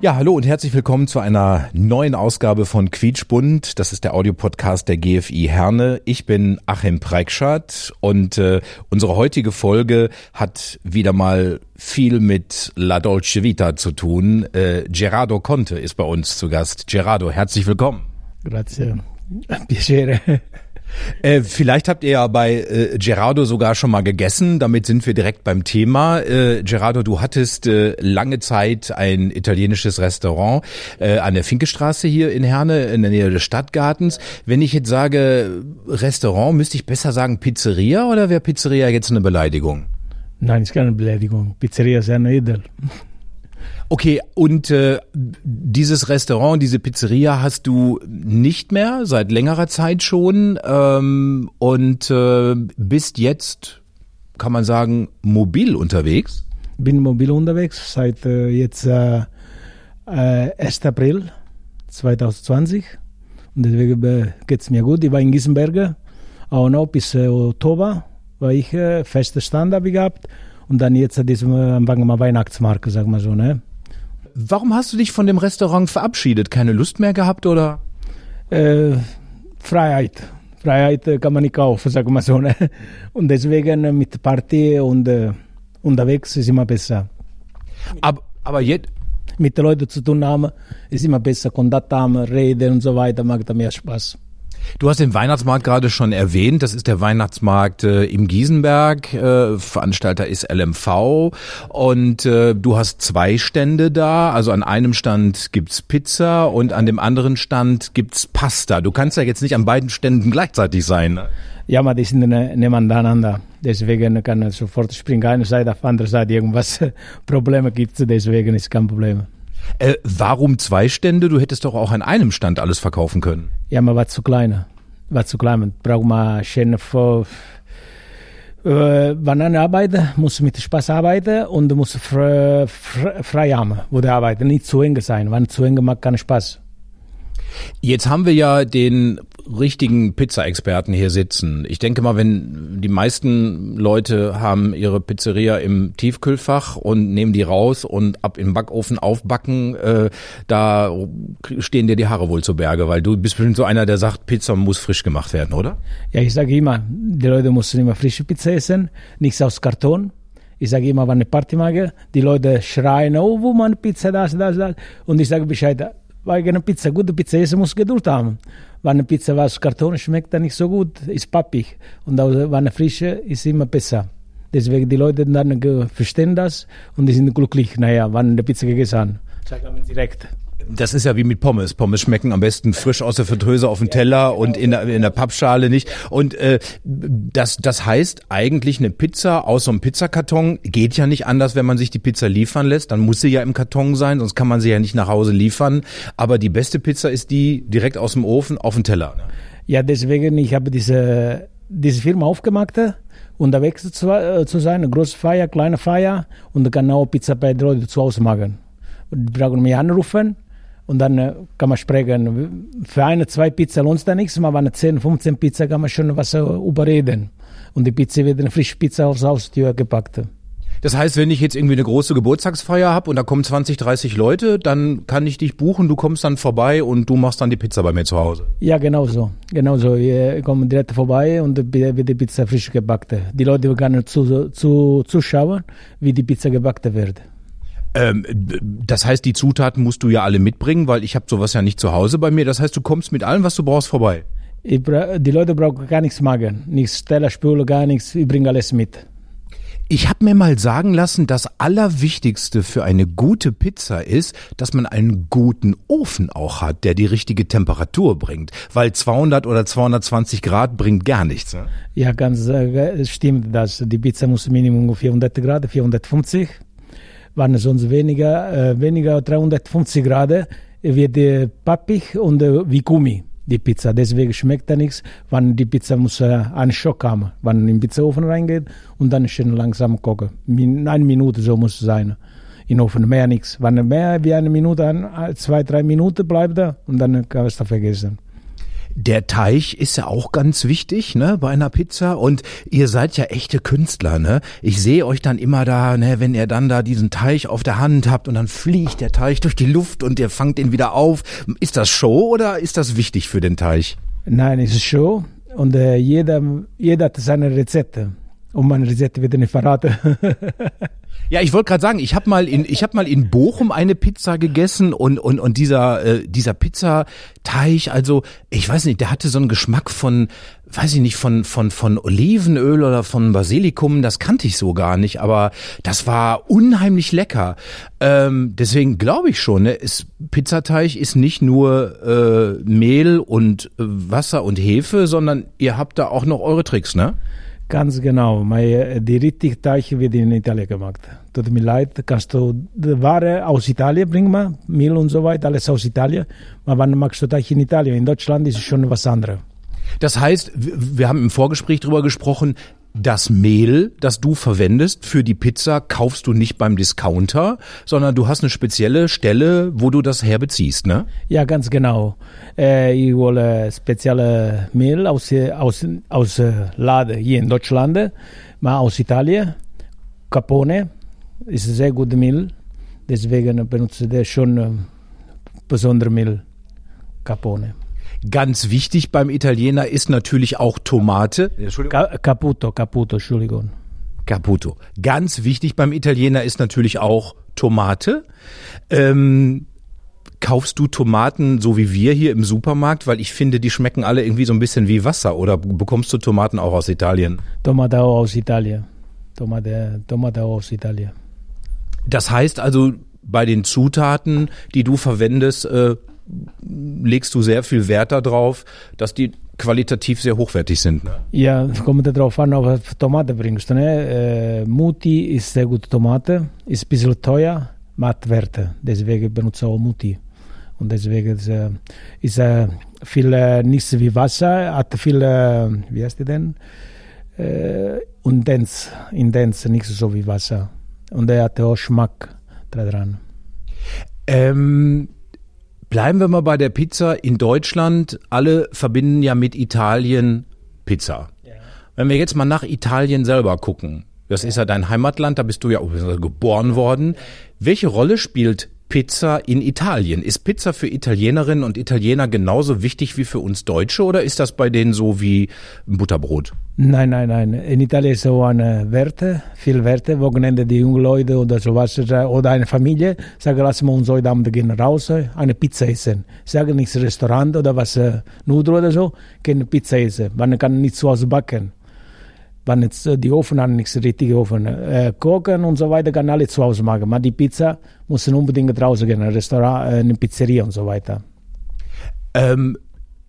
Ja, hallo und herzlich willkommen zu einer neuen Ausgabe von Quietschbund. Das ist der Audiopodcast der GFI Herne. Ich bin Achim Preikschat und äh, unsere heutige Folge hat wieder mal viel mit La Dolce Vita zu tun. Äh, Gerardo Conte ist bei uns zu Gast. Gerardo, herzlich willkommen. Grazie. Piacere. Äh, vielleicht habt ihr ja bei äh, Gerardo sogar schon mal gegessen. Damit sind wir direkt beim Thema. Äh, Gerardo, du hattest äh, lange Zeit ein italienisches Restaurant äh, an der Finkestraße hier in Herne in der Nähe des Stadtgartens. Wenn ich jetzt sage Restaurant, müsste ich besser sagen Pizzeria oder wäre Pizzeria jetzt eine Beleidigung? Nein, ist keine Beleidigung. Pizzeria ist eine edel. Okay, und äh, dieses Restaurant, diese Pizzeria hast du nicht mehr seit längerer Zeit schon ähm, und äh, bist jetzt, kann man sagen, mobil unterwegs. Bin mobil unterwegs seit äh, jetzt äh, äh, 1. April 2020 und deswegen äh, geht's mir gut. Ich war in Gießenberge, auch noch bis äh, Oktober war ich äh, feste Stand habe gehabt und dann jetzt an diesem äh, mal Weihnachtsmarkt, sagen wir so, ne? Warum hast du dich von dem Restaurant verabschiedet? Keine Lust mehr gehabt oder? Äh, Freiheit. Freiheit äh, kann man nicht kaufen, sagen wir so. Ne? Und deswegen äh, mit Party und äh, unterwegs ist immer besser. Aber, aber jetzt, Mit den Leuten zu tun haben, ist immer besser. Kontakt haben, reden und so weiter, macht mehr Spaß. Du hast den Weihnachtsmarkt gerade schon erwähnt. Das ist der Weihnachtsmarkt äh, im Giesenberg. Äh, Veranstalter ist LMV und äh, du hast zwei Stände da. Also an einem Stand gibt's Pizza und an dem anderen Stand gibt's Pasta. Du kannst ja jetzt nicht an beiden Ständen gleichzeitig sein. ne? Ja, aber die sind ne- nebeneinander. Deswegen kann er sofort springen. Eine Seite auf andere Seite irgendwas Probleme gibt, deswegen ist kein Problem. Äh, warum zwei Stände? Du hättest doch auch an einem Stand alles verkaufen können. Ja, man war zu klein. War zu klein. Man braucht mal schön vor. Äh, wenn einer arbeitet, muss mit Spaß arbeiten und muss frei, frei, haben, wo der arbeitet. Nicht zu eng sein. Wenn zu eng macht keinen Spaß. Jetzt haben wir ja den richtigen Pizza-Experten hier sitzen. Ich denke mal, wenn die meisten Leute haben ihre Pizzeria im Tiefkühlfach und nehmen die raus und ab im Backofen aufbacken, äh, da stehen dir die Haare wohl zu Berge, weil du bist bestimmt so einer, der sagt, Pizza muss frisch gemacht werden, oder? Ja, ich sage immer, die Leute müssen immer frische Pizza essen, nichts aus Karton. Ich sage immer, wenn eine Party mache, die Leute schreien, oh, wo man Pizza, das, das, das. Und ich sage Bescheid, weil eine Pizza, gute Pizza essen muss Geduld haben. Wenn eine Pizza aus Karton schmeckt, dann nicht so gut, ist pappig. Und wenn eine frische ist immer besser. Deswegen die Leute dann verstehen das und die sind glücklich, naja, wenn eine Pizza gegessen. Sagen wir direkt. Das ist ja wie mit Pommes. Pommes schmecken am besten frisch aus der Fritteuse auf dem Teller und in der, in der Pappschale nicht. Und äh, das, das heißt eigentlich eine Pizza aus so einem Pizzakarton geht ja nicht anders, wenn man sich die Pizza liefern lässt. Dann muss sie ja im Karton sein, sonst kann man sie ja nicht nach Hause liefern. Aber die beste Pizza ist die direkt aus dem Ofen auf dem Teller. ne? Ja, deswegen, ich habe diese, diese Firma aufgemacht, äh, unterwegs zu, äh, zu sein, eine große Feier, kleine Feier und auch Pizza bei Leuten zu Hause machen. Die brauchen mich anrufen und dann äh, kann man sprechen. Für eine, zwei Pizza lohnt es da nichts, aber wenn 10, 15 Pizza kann man schon was äh, überreden. Und die Pizza wird eine frische Pizza aufs Haustür gepackt. Das heißt, wenn ich jetzt irgendwie eine große Geburtstagsfeier habe und da kommen 20, 30 Leute, dann kann ich dich buchen, du kommst dann vorbei und du machst dann die Pizza bei mir zu Hause. Ja, genau so. Genau so. Wir kommen direkt vorbei und wird die Pizza frisch gebackt. Die Leute können zu, zu, zuschauen, wie die Pizza gebackt wird. Ähm, das heißt, die Zutaten musst du ja alle mitbringen, weil ich habe sowas ja nicht zu Hause bei mir. Das heißt, du kommst mit allem, was du brauchst, vorbei. Ich bra die Leute brauchen gar nichts machen. Nichts Teller, Spüle, gar nichts. Ich bringe alles mit. Ich habe mir mal sagen lassen, das Allerwichtigste für eine gute Pizza ist, dass man einen guten Ofen auch hat, der die richtige Temperatur bringt. Weil 200 oder 220 Grad bringt gar nichts. Ne? Ja, ganz äh, stimmt das. Die Pizza muss Minimum 400 Grad, 450. Wenn sonst weniger, äh, weniger 350 Grad wird äh, pappig und äh, wie Gummi, die Pizza. Deswegen schmeckt er nichts, wenn die Pizza muss äh, einen Schock haben, wenn in den Pizzaofen reingeht und dann schön langsam kochen. Min eine Minute so muss es sein. In Ofen mehr nichts. Wenn er mehr wie eine Minute, ein, zwei, drei Minuten bleibt er und dann kann es da vergessen. Der Teig ist ja auch ganz wichtig, ne, bei einer Pizza. Und ihr seid ja echte Künstler, ne? Ich sehe euch dann immer da, ne, wenn ihr dann da diesen Teig auf der Hand habt und dann fliegt der Teig durch die Luft und ihr fangt ihn wieder auf. Ist das Show oder ist das wichtig für den Teig? Nein, es ist Show und äh, jeder, jeder hat seine Rezepte. Und meine Rezepte wird nicht verraten. Ja, ich wollte gerade sagen, ich habe mal in ich habe mal in Bochum eine Pizza gegessen und und und dieser äh, dieser Pizzateig, also ich weiß nicht, der hatte so einen Geschmack von weiß ich nicht von von von Olivenöl oder von Basilikum, das kannte ich so gar nicht, aber das war unheimlich lecker. Ähm, deswegen glaube ich schon, ne, ist, Pizzateig ist nicht nur äh, Mehl und äh, Wasser und Hefe, sondern ihr habt da auch noch eure Tricks, ne? Ganz genau. Meine, die richtige Teig wird in Italien gemacht. Tut mir leid, kannst du die Ware aus Italien bringen, Mehl und so weiter, alles aus Italien. Aber wann machst du Teig in Italien? In Deutschland ist es schon was anderes. Das heißt, wir haben im Vorgespräch drüber gesprochen, das Mehl, das du verwendest für die Pizza, kaufst du nicht beim Discounter, sondern du hast eine spezielle Stelle, wo du das herbeziehst, ne? Ja, ganz genau. Äh, ich hole spezielle Mehl aus, aus, aus Laden hier in Deutschland, mal aus Italien. Capone ist sehr gutes Mehl, deswegen benutze ich schon äh, besondere Mehl. Capone. Ganz wichtig beim Italiener ist natürlich auch Tomate. Ca Caputo, Caputo, Entschuldigung. Caputo. Ganz wichtig beim Italiener ist natürlich auch Tomate. Ähm, kaufst du Tomaten so wie wir hier im Supermarkt? Weil ich finde, die schmecken alle irgendwie so ein bisschen wie Wasser. Oder bekommst du Tomaten auch aus Italien? Tomate auch aus Italien. Tomate, Tomate auch aus Italien. Das heißt also, bei den Zutaten, die du verwendest, äh, legst du sehr viel Wert darauf, dass die qualitativ sehr hochwertig sind. Ne? Ja, kommt darauf an, ob du Tomate bringst. Ne? Äh, Muti ist sehr gute Tomate, ist ein bisschen teuer, macht Werte. Deswegen benutze ich auch Muti. Und deswegen ist, äh, ist äh, viel äh, nichts wie Wasser, hat viel, äh, wie heißt die denn? Äh, intens, intens, nicht so wie Wasser. Und er hat auch Geschmack dran. Ähm, Bleiben wir mal bei der Pizza in Deutschland. Alle verbinden ja mit Italien Pizza. Ja. Wenn wir jetzt mal nach Italien selber gucken, das ist ja dein Heimatland, da bist du ja geboren worden. Welche Rolle spielt Pizza in Italien? Ist Pizza für Italienerinnen und Italiener genauso wichtig wie für uns Deutsche oder ist das bei denen so wie Butterbrot? Nein, nein, nein. In Italien ist so eine Werte, viel Werte. Wochenende die jungen Leute oder sowas oder eine Familie sagen, lass mal uns heute Abend gehen raus, eine Pizza essen. Sagen nicht Restaurant oder was, Nudeln oder so, gehen Pizza essen. Man kann nicht zu Hause backen wenn jetzt äh, die Ofen haben, nichts richtig Ofen äh, kochen und so weiter, kann alle zu Hause machen. Aber die Pizza muss unbedingt draußen gehen, ein Restaurant, äh, eine Pizzeria und so weiter. Ähm,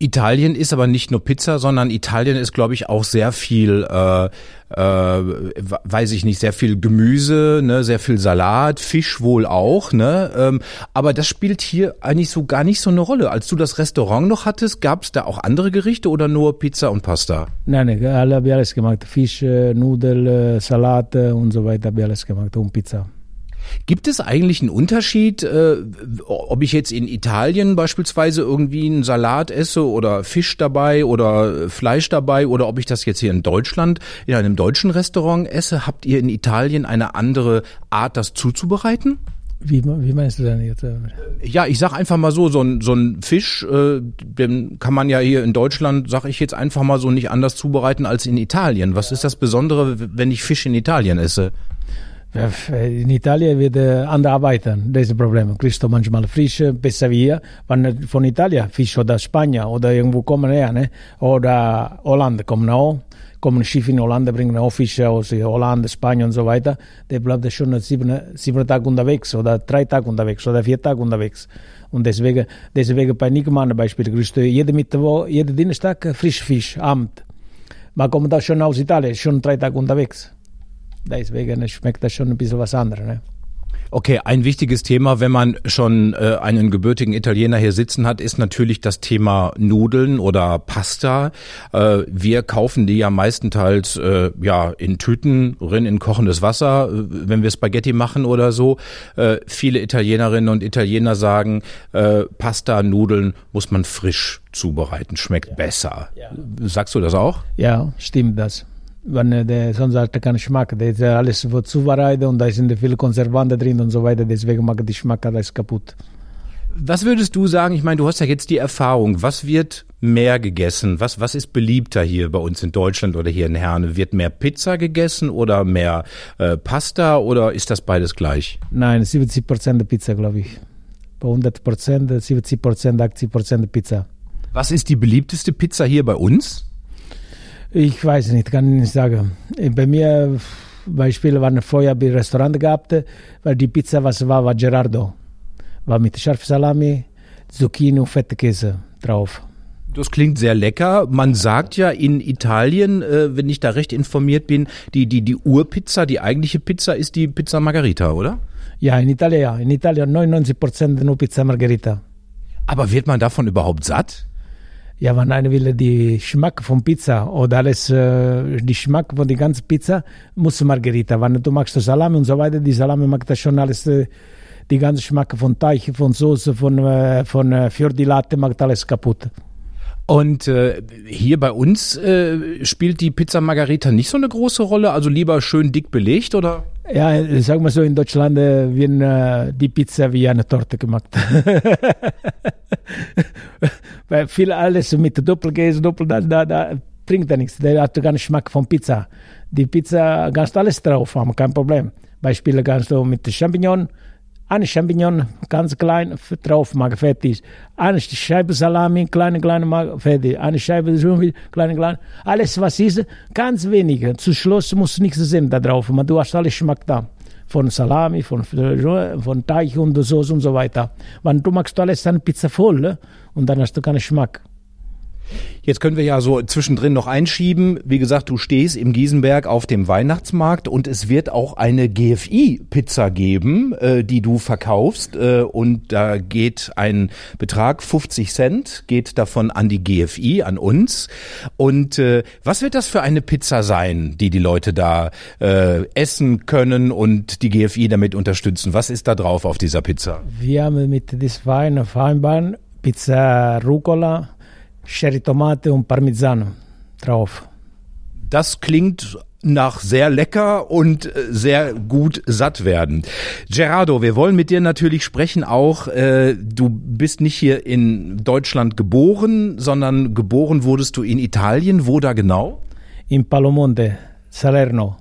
Italien ist aber nicht nur Pizza, sondern Italien ist, glaube ich, auch sehr viel, äh, äh, weiß ich nicht, sehr viel Gemüse, ne, sehr viel Salat, Fisch wohl auch, ne. Ähm, aber das spielt hier eigentlich so gar nicht so eine Rolle. Als du das Restaurant noch hattest, gab es da auch andere Gerichte oder nur Pizza und Pasta? Nein, nein, alle habe alles gemacht. Fisch, Nudeln, Salat und so weiter habe ich alles gemacht und Pizza. Gibt es eigentlich einen Unterschied, äh, ob ich jetzt in Italien beispielsweise irgendwie einen Salat esse oder Fisch dabei oder Fleisch dabei oder ob ich das jetzt hier in Deutschland in einem deutschen Restaurant esse? Habt ihr in Italien eine andere Art, das zuzubereiten? Wie, wie meinst du denn jetzt? Ja, ich sag einfach mal so, so ein, so ein Fisch, äh, den kann man ja hier in Deutschland, sag ich jetzt einfach mal so, nicht anders zubereiten als in Italien. Was ist das Besondere, wenn ich Fisch in Italien esse? In Italien wird äh, anders arbeiten, das ist das Problem. Kriegst du manchmal frisch, besser wie hier. Wenn von Italien Fisch oder Spanien oder irgendwo kommen her, ne? oder Holland kommen auch, kommen Schiffe in Holland, bringen auch Fische aus Holland, Spanien und so weiter. Der bleibt schon sieben, sieben Tage unterwegs oder drei Tage unterwegs oder vier Tage unterwegs. Und deswegen, deswegen bei Nickmann Beispiel kriegst du jeden Mittwoch, jeden Dienstag frisch Fisch, Abend. Man kommt da schon aus Italien, schon drei Tage unterwegs. Deswegen schmeckt das schon ein bisschen was anderes. Ne? Okay, ein wichtiges Thema, wenn man schon äh, einen gebürtigen Italiener hier sitzen hat, ist natürlich das Thema Nudeln oder Pasta. Äh, wir kaufen die ja meistenteils äh, ja in Tüten, rein in kochendes Wasser, äh, wenn wir Spaghetti machen oder so. Äh, viele Italienerinnen und Italiener sagen, äh, Pasta, Nudeln muss man frisch zubereiten, schmeckt ja. besser. Ja. Sagst du das auch? Ja, stimmt das wenn der sonst hat er keinen Geschmack. Das ist alles wird zubereitet und da sind viele Konservanten drin und so weiter. Deswegen macht der Geschmack alles kaputt. Was würdest du sagen? Ich meine, du hast ja jetzt die Erfahrung. Was wird mehr gegessen? Was, was ist beliebter hier bei uns in Deutschland oder hier in Herne? Wird mehr Pizza gegessen oder mehr äh, Pasta oder ist das beides gleich? Nein, 70 Prozent Pizza, glaube ich. Bei 100 Prozent, 70 Prozent, 80 Prozent Pizza. Was ist die beliebteste Pizza hier bei uns? Ich weiß nicht, kann ich nicht sagen. Bei mir, Beispiel, waren vorher ein Restaurant gehabt, weil die Pizza, was war, war Gerardo. War mit Scharfsalami, Zucchini und Fettkäse drauf. Das klingt sehr lecker. Man sagt ja in Italien, äh, wenn ich da recht informiert bin, die, die, die Urpizza, die eigentliche Pizza ist die Pizza Margarita, oder? Ja, in Italien ja. In Italien 99% nur Pizza Margarita. Aber wird man davon überhaupt satt? Ja, wenn einer will die Geschmack von Pizza oder alles, äh, die Geschmack von der ganzen Pizza, muss Margherita. Wenn du magst Salami und so weiter, die Salami mag das schon alles, äh, die ganze Geschmack von Teig, von Soße, von, äh, von äh, für die Latte macht alles kaputt. Und äh, hier bei uns äh, spielt die Pizza Margarita nicht so eine große Rolle, also lieber schön dick belegt, oder? Ja, sagen wir so, in Deutschland äh, wird äh, die Pizza wie eine Torte gemacht. Weil viel alles mit Doppelkäse, Doppel, da, da, da bringt er nichts. Der hat gar nicht Geschmack von Pizza. Die Pizza kannst du alles drauf haben, kein Problem. Beispiel kannst du mit Champignon, eine Champignon ganz klein drauf machen, fertig. Eine Scheibe Salami, kleine, kleine, fertig. Eine Scheibe kleine, kleine. Alles, was ist, ganz wenig. Zu Schluss muss nichts sehen da drauf. Du hast alles Geschmack da. Von Salami, von, von Teig und Soße und so weiter. Wenn du machst alles eine Pizza voll und dann hast du keinen Geschmack. Jetzt können wir ja so zwischendrin noch einschieben. Wie gesagt, du stehst im Giesenberg auf dem Weihnachtsmarkt und es wird auch eine GFI-Pizza geben, äh, die du verkaufst. Äh, und da geht ein Betrag, 50 Cent, geht davon an die GFI, an uns. Und äh, was wird das für eine Pizza sein, die die Leute da äh, essen können und die GFI damit unterstützen? Was ist da drauf auf dieser Pizza? Wir haben mit diesem Wein vereinbart, Pizza Rucola, Sherry Tomate und Parmesan drauf. Das klingt nach sehr lecker und äh, sehr gut satt werden. Gerardo, wir wollen mit dir natürlich sprechen auch. Äh, du bist nicht hier in Deutschland geboren, sondern geboren wurdest du in Italien. Wo da genau? In Palomonte, Salerno.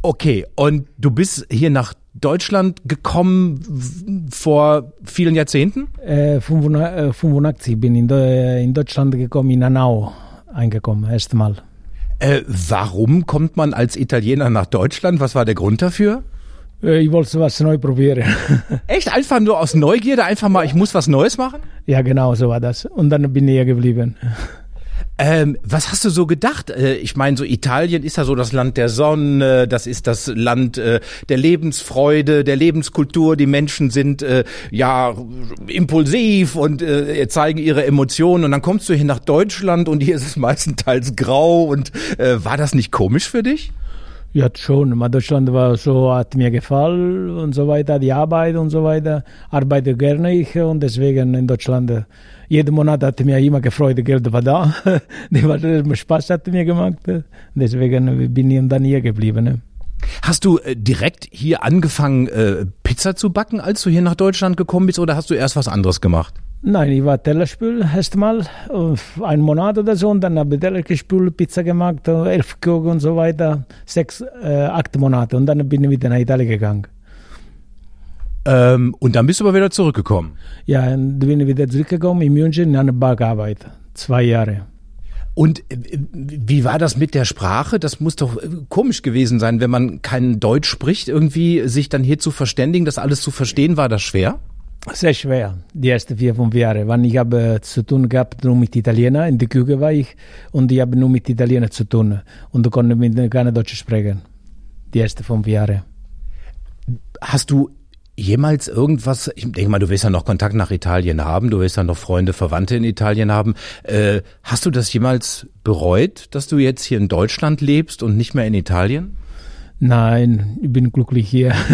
Okay, und du bist hier nach Deutschland gekommen vor vielen Jahrzehnten? Äh, 85 äh, bin ich in, in Deutschland gekommen, in Hanau eingekommen, erstmal. Äh, warum kommt man als Italiener nach Deutschland? Was war der Grund dafür? Äh, ich wollte was neu probieren. Echt? Einfach nur aus Neugierde? Einfach mal, ich muss was Neues machen? Ja, genau, so war das. Und dann bin ich hier geblieben. Ähm, was hast du so gedacht? Äh, ich meine, so Italien ist ja so das Land der Sonne, das ist das Land äh, der Lebensfreude, der Lebenskultur. Die Menschen sind äh, ja impulsiv und zeigen ihre Emotionen. Und dann kommst du hier nach Deutschland und hier ist es meistenteils grau. Und war das nicht komisch für dich? Ja, schon. Deutschland war so, hat mir gefallen und so weiter, die Arbeit und so weiter. Arbeite gerne ich und deswegen in Deutschland, äh, jeden Monat hat mir immer gefreut, Geld war da. Spaß hat mir gemacht. Deswegen bin ich dann hier geblieben. Hast du äh, direkt hier angefangen, äh, Pizza zu backen, als du hier nach Deutschland gekommen bist, oder hast du erst was anderes gemacht? Nein, ich war Tellerspül erstmal, äh, einen Monat oder so, und dann habe ich Tellergespült, Pizza gemacht, äh, elf Kuchen und so weiter, sechs, äh, acht Monate, und dann bin ich wieder nach Italien gegangen. Ähm, und dann bist du aber wieder zurückgekommen? Ja, dann bin ich wieder zurückgekommen in München in einer Bar gearbeitet, zwei Jahre. Und wie war das mit der Sprache? Das muss doch komisch gewesen sein, wenn man kein Deutsch spricht, irgendwie sich dann hier zu verständigen, das alles zu verstehen, war das schwer? Sehr schwer, die ersten vier, fünf Jahre. Wann ich habe zu tun gehabt nur mit Italienern, in der Küche war ich und ich habe nur mit Italienern zu tun und konnte mit keiner Deutsch sprechen. Die ersten fünf Jahre. Hast du jemals irgendwas, ich denke mal, du wirst ja noch Kontakt nach Italien haben, du wirst ja noch Freunde, Verwandte in Italien haben. Äh, hast du das jemals bereut, dass du jetzt hier in Deutschland lebst und nicht mehr in Italien? Nein, ich bin glücklich hier.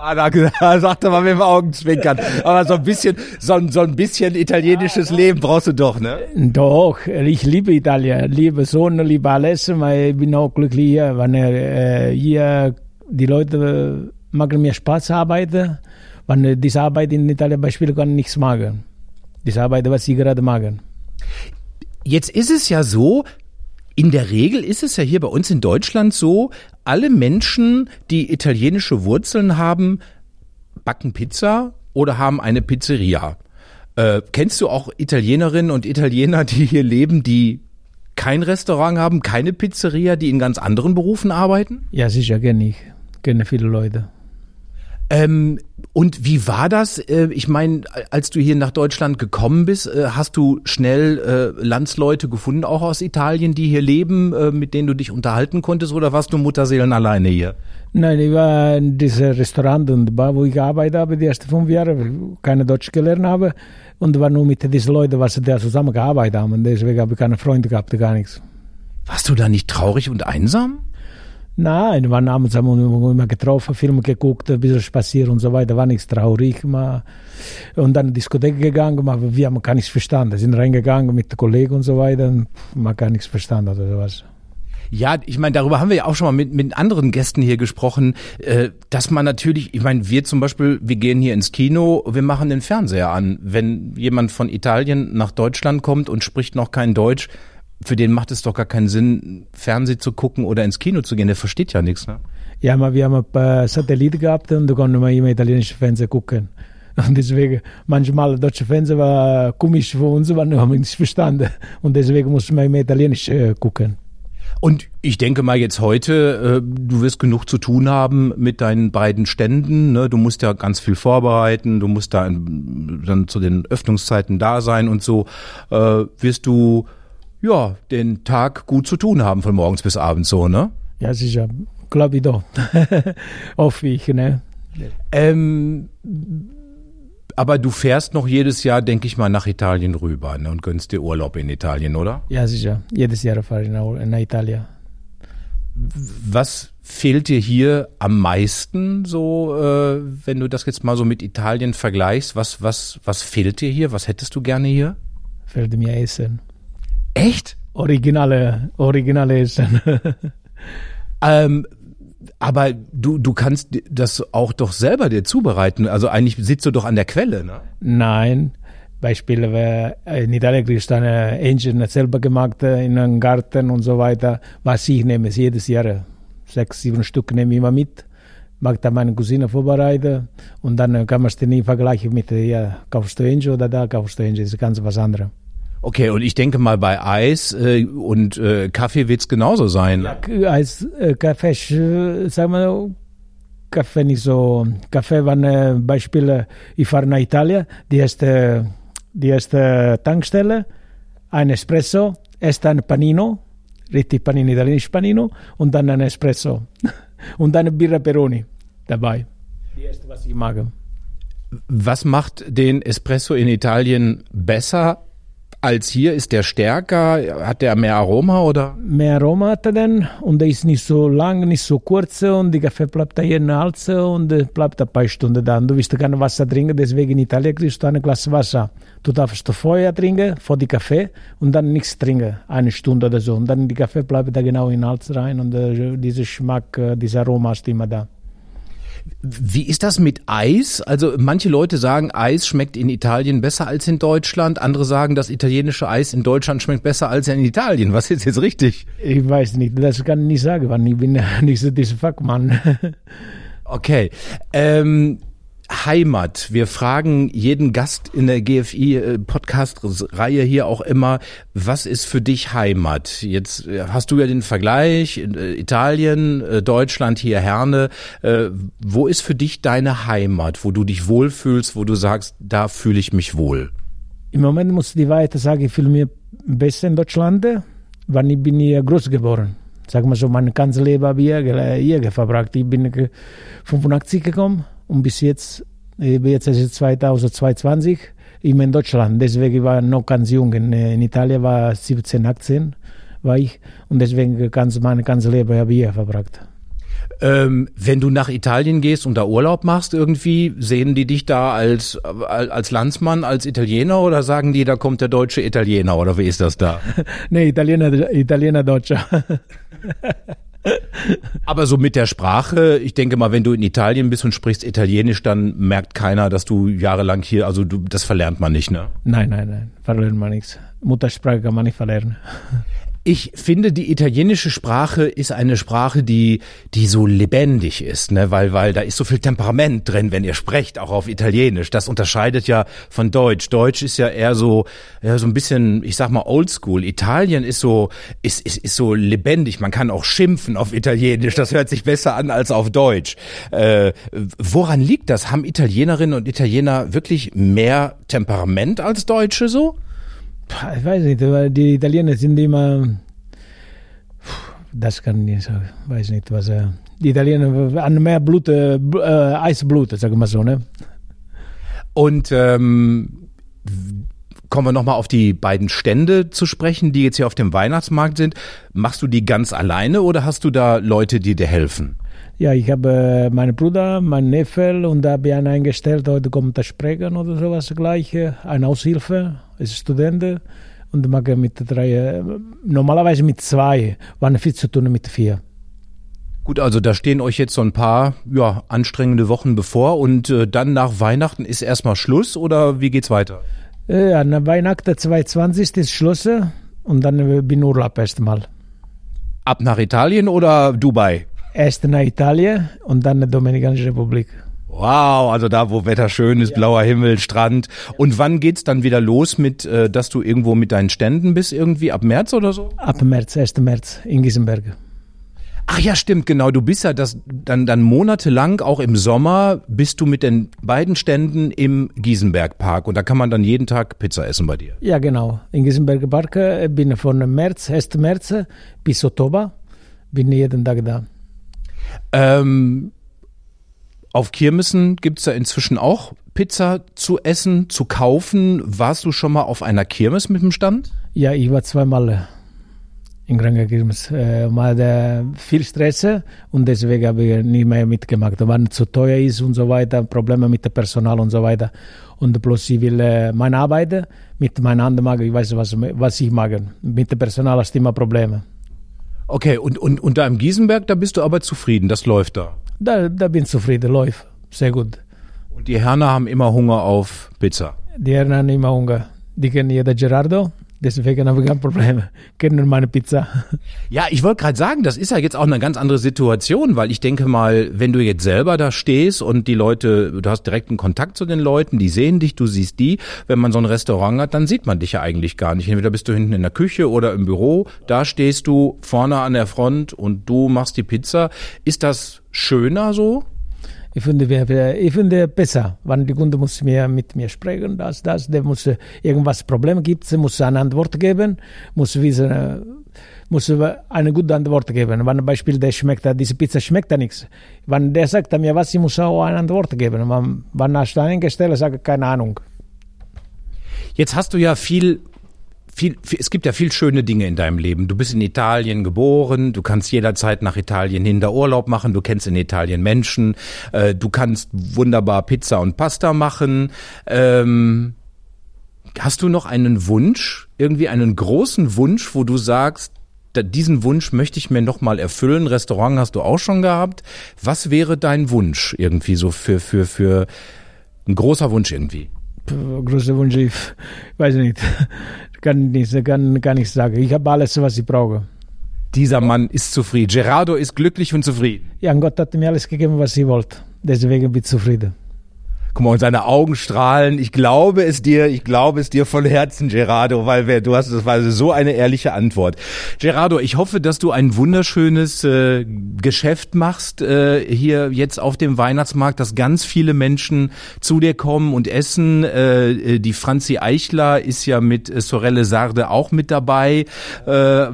Ah, da, da sagte man mit dem Augenzwinkern. Aber so ein bisschen, so, so ein bisschen italienisches Leben brauchst du doch, ne? Doch, ich liebe Italien, liebe Sonne, liebe alles, aber ich bin auch glücklich hier, wenn äh, hier die Leute machen mir Spaß arbeiten. Wenn diese Arbeit in Italien beispielsweise kann nichts machen. Diese Arbeit, was sie gerade machen. Jetzt ist es ja so, in der Regel ist es ja hier bei uns in Deutschland so, alle Menschen, die italienische Wurzeln haben, backen Pizza oder haben eine Pizzeria. Äh, kennst du auch Italienerinnen und Italiener, die hier leben, die kein Restaurant haben, keine Pizzeria, die in ganz anderen Berufen arbeiten? Ja, sicher kenne ich. Kenne viele Leute. Ähm, und wie war das? Äh, ich meine, als du hier nach Deutschland gekommen bist, äh, hast du schnell äh, Landsleute gefunden, auch aus Italien, die hier leben, mit denen du dich unterhalten konntest, oder warst du Mutterseelen alleine hier? Nein, ich war in diesem Restaurant und Bar, wo ich gearbeitet habe, die ersten fünf Jahre, keine Deutsch gelernt habe und war nur mit diesen Leuten, was da zusammen gearbeitet haben. Und deswegen habe ich keine Freunde gehabt, gar nichts. Warst du da nicht traurig und einsam? Nein, wir haben wir immer getroffen, Filme geguckt, ein bisschen spaziert und so weiter, war nichts traurig. Mal. Und dann in die Diskothek gegangen, aber wir haben gar nichts verstanden. Sind reingegangen mit Kollegen und so weiter, man gar nichts verstanden oder sowas. Ja, ich meine, darüber haben wir ja auch schon mal mit, mit anderen Gästen hier gesprochen, äh, dass man natürlich, ich meine, wir zum Beispiel, wir gehen hier ins Kino, wir machen den Fernseher an. Wenn jemand von Italien nach Deutschland kommt und spricht noch kein Deutsch, für den macht es doch gar keinen Sinn, Fernsehen zu gucken oder ins Kino zu gehen. Der versteht ja nichts, ne? Ja, aber wir haben ein paar Satelliten gehabt und da konnten wir immer italienische Fernsehen gucken. Und deswegen, manchmal deutsche Fernsehen war komisch für uns, weil wir haben nichts verstanden. Und deswegen mussten wir immer italienisch äh, gucken. Und ich denke mal jetzt heute, äh, du wirst genug zu tun haben mit deinen beiden Ständen. Ne? Du musst ja ganz viel vorbereiten, du musst da dann zu den Öffnungszeiten da sein und so. Äh, wirst du ja, den Tag gut zu tun haben von morgens bis abends so, ne? Ja, sicher. Glaube ich doch. Hoffe ich, ne? Ähm, aber du fährst noch jedes Jahr, denke ich mal, nach Italien rüber ne, und gönnst dir Urlaub in Italien, oder? Ja, sicher. Jedes Jahr fahre ich nach, Italien. Was fehlt dir hier am meisten, so, äh, wenn du das jetzt mal so mit Italien vergleichst? Was, was, was fehlt dir hier? Was hättest du gerne hier? Fehlt mir Essen. Echt? Originale, originale Essen. ähm, aber du, du kannst das auch doch selber dir zubereiten. Also eigentlich sitzt du doch an der Quelle, ne? Nein. Beispiel, in Italien kriegst du eine Engine selber gemacht in einem Garten und so weiter. Was ich nehme, jedes Jahr sechs, sieben Stück nehme ich immer mit. Mag da meine Cousine vorbereiten und dann kann man es nie vergleichen mit, ja, kaufst du Engine oder da kaufst du Engine, das ist ganz was anderes. Okay, und ich denke mal bei Eis äh, und äh, Kaffee wird's genauso sein. Ja, Eis, äh, Kaffee, äh, sagen wir, Kaffee nicht so. Kaffee waren äh, Beispiele, ich fahre nach Italien, die erste, die erste Tankstelle, ein Espresso, erst ein Panino, richtig Panino, italienisch Panino, und dann ein Espresso. und dann Birra Peroni dabei. Die erste, was ich mag. Was macht den Espresso in Italien besser als hier? Ist der stärker? Hat der mehr Aroma oder? Mehr Aroma hat er denn und der ist nicht so lang, nicht so kurz und der Kaffee bleibt da hier in Hals und bleibt ein paar Stunden da. Du willst kein Wasser trinken, deswegen in Italien kriegst du eine Glas Wasser. Du darfst vorher trinken, vor dem Kaffee und dann nichts trinken, eine Stunde oder so. Und dann die Kaffee bleibt da genau in den Hals rein und äh, dieser Geschmack, äh, dieser Aroma ist immer da. Wie ist das mit Eis? Also manche Leute sagen, Eis schmeckt in Italien besser als in Deutschland. Andere sagen, das italienische Eis in Deutschland schmeckt besser als in Italien. Was ist jetzt richtig? Ich weiß nicht, das kann ich nicht sagen, weil ich bin nicht so dieser Fachmann. Okay. Ähm, Heimat. Wir fragen jeden Gast in der GFI-Podcast-Reihe hier auch immer, was ist für dich Heimat? Jetzt äh, hast du ja den Vergleich, äh, Italien, äh, Deutschland, hier Herne. Wo ist für dich deine Heimat, wo du dich wohlfühlst, wo du sagst, da fühle ich mich wohl? Im Moment muss ich weiter sagen, ich fühle mich besser in Deutschland, weil ich bin hier groß geworden. Sag mal so, mein ganzes Leben habe ich hier, hier verbracht. Ich bin 85 gekommen und bis jetzt, äh, jetzt ist es 2022, immer in Deutschland. Deswegen war ich noch ganz jung. In, äh, in Italien war 17, 18 war ich und deswegen ganz mein ganzes Leben habe ich hier verbracht. Ähm, wenn du nach Italien gehst und da Urlaub machst irgendwie, sehen die dich da als, als Landsmann, als Italiener oder sagen die, da kommt der deutsche Italiener oder wie ist das da? nee, Italiener, Italiener, Deutscher. Aber so mit der Sprache, ich denke mal, wenn du in Italien bist und sprichst Italienisch, dann merkt keiner, dass du jahrelang hier, also du, das verlernt man nicht, ne? Nein, nein, nein, verlernt man nichts. Muttersprache kann man nicht verlernen. Ich finde, die italienische Sprache ist eine Sprache, die, die so lebendig ist, ne? weil, weil da ist so viel Temperament drin, wenn ihr sprecht, auch auf Italienisch. Das unterscheidet ja von Deutsch. Deutsch ist ja eher so, ja, so ein bisschen, ich sag mal, oldschool. Italien ist so, ist, ist, ist so lebendig. Man kann auch schimpfen auf Italienisch. Das hört sich besser an als auf Deutsch. Äh, woran liegt das? Haben Italienerinnen und Italiener wirklich mehr Temperament als Deutsche so? Ich weiß nicht, weil die Italiener sind immer. Das kann ich sagen. Weiß nicht, was. Äh, die Italiener haben mehr Blut, äh, äh, Eisblut, sagen wir so, ne? Und ähm, kommen wir nochmal auf die beiden Stände zu sprechen, die jetzt hier auf dem Weihnachtsmarkt sind. Machst du die ganz alleine oder hast du da Leute, die dir helfen? Ja, ich habe meinen Bruder, meinen Neffe und da habe ich einen eingestellt, heute kommt er sprechen oder sowas gleich, eine Aushilfe, ist Student und mag mit drei, normalerweise mit zwei, wann viel zu tun mit vier. Gut, also da stehen euch jetzt so ein paar ja, anstrengende Wochen bevor und äh, dann nach Weihnachten ist erstmal Schluss oder wie geht's weiter? Ja, nach Weihnachten 22. ist Schluss und dann bin Urlaub erstmal. Ab nach Italien oder Dubai? Erst nach Italien und dann in Dominikanische Republik. Wow, also da, wo Wetter schön ist, ja. blauer Himmel, Strand. Und wann geht's dann wieder los mit, äh, dass du irgendwo mit deinen Ständen bist, irgendwie ab März oder so? Ab März, 1. März in Giesenberg. Ach ja, stimmt, genau. Du bist ja das dann dann monatelang auch im Sommer bist du mit den beiden Ständen im Giesenberg-Park und da kann man dann jeden Tag Pizza essen bei dir. Ja, genau. In Giesenberg Park äh, bin von März, 1. März bis Oktober bin jeden Tag da. Ähm, auf Kirmessen gibt es da inzwischen auch Pizza zu essen, zu kaufen. Warst du schon mal auf einer Kirmes mit dem Stand? Ja, ich war zweimal in Granger Kirmes. Äh, mal der viel Stress und deswegen habe ich nie mehr mitgemacht. Wann zu teuer ist und so weiter, Probleme mit dem Personal und so weiter. Und bloß ich will äh, meine Arbeit mit meiner Hand machen, ich weiß, was, was ich mag. Mit dem Personal hast du immer Probleme. Okay, und, und, und da im Giesenberg, da bist du aber zufrieden, das läuft da? Da, da bin ich zufrieden, läuft sehr gut. Und die Herren haben immer Hunger auf Pizza? Die Herren haben immer Hunger. Die kennen jeder Gerardo, Deswegen habe ich kein Problem. Kennen meine Pizza. Ja, ich wollte gerade sagen, das ist ja jetzt auch eine ganz andere Situation, weil ich denke mal, wenn du jetzt selber da stehst und die Leute, du hast direkten Kontakt zu den Leuten, die sehen dich, du siehst die. Wenn man so ein Restaurant hat, dann sieht man dich ja eigentlich gar nicht. Entweder bist du hinten in der Küche oder im Büro, da stehst du vorne an der Front und du machst die Pizza. Ist das schöner so? Ich finde, ich finde besser, wenn die Kunde muss mir mit mir sprechen, das, das, der muss irgendwas Problem gibt, muss eine Antwort geben, muss wissen, muss eine gute Antwort geben. Wenn Beispiel der schmeckt, diese Pizza schmeckt nichts. Wenn der sagt mir was, ich muss auch eine Antwort geben. Wenn, wenn er eingestellt sagt, keine Ahnung. Jetzt hast du ja viel viel, es gibt ja viel schöne Dinge in deinem Leben. Du bist in Italien geboren, du kannst jederzeit nach Italien hin da Urlaub machen, du kennst in Italien Menschen, äh, du kannst wunderbar Pizza und Pasta machen. Ähm, hast du noch einen Wunsch, irgendwie einen großen Wunsch, wo du sagst, diesen Wunsch möchte ich mir noch mal erfüllen. Restaurant hast du auch schon gehabt. Was wäre dein Wunsch irgendwie so für für für ein großer Wunsch irgendwie? Großer Wunsch, ich weiß nicht kann nicht, kann, kann nicht sagen. Ich habe alles, was ich brauche. Dieser Mann ist zufrieden. Gerardo ist glücklich und zufrieden. Ja, Gott hat mir alles gegeben, was ich wollte. Deswegen bin ich zufrieden. Guck mal, und seine Augen strahlen. Ich glaube es dir, ich glaube es dir von Herzen, Gerardo, weil wer, du hast, das war so eine ehrliche Antwort. Gerardo, ich hoffe, dass du ein wunderschönes äh, Geschäft machst äh, hier jetzt auf dem Weihnachtsmarkt, dass ganz viele Menschen zu dir kommen und essen. Äh, äh die Franzi Eichler ist ja mit äh, Sorelle Sarde auch mit dabei äh,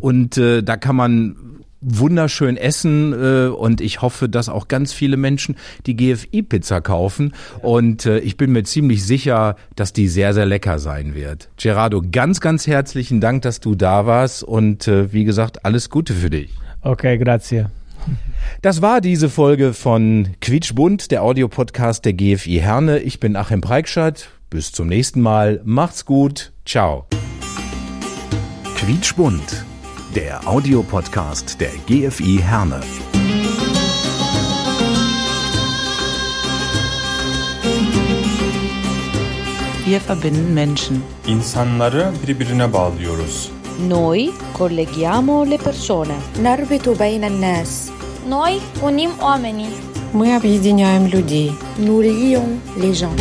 und äh, da kann man wunderschön essen äh, und ich hoffe, dass auch ganz viele Menschen die GFI-Pizza kaufen und äh, ich bin mir ziemlich sicher, dass die sehr, sehr lecker sein wird. Gerardo, ganz, ganz herzlichen Dank, dass du da warst und äh, wie gesagt, alles Gute für dich. Okay, grazie. Das war diese Folge von Quietschbund, der Audiopodcast der GFI Herne. Ich bin Achim Preikschat. Bis zum nächsten Mal. Macht's gut. Ciao. Quietschbunt, der Audiopodcast der GFI Herne. Wir verbinden Menschen. İnsanları birbirine bağlıyoruz. Noi colleghiamo le persone. نربط بين الناس Noi unim oamenii. Мы объединяем людей. nous lions les gens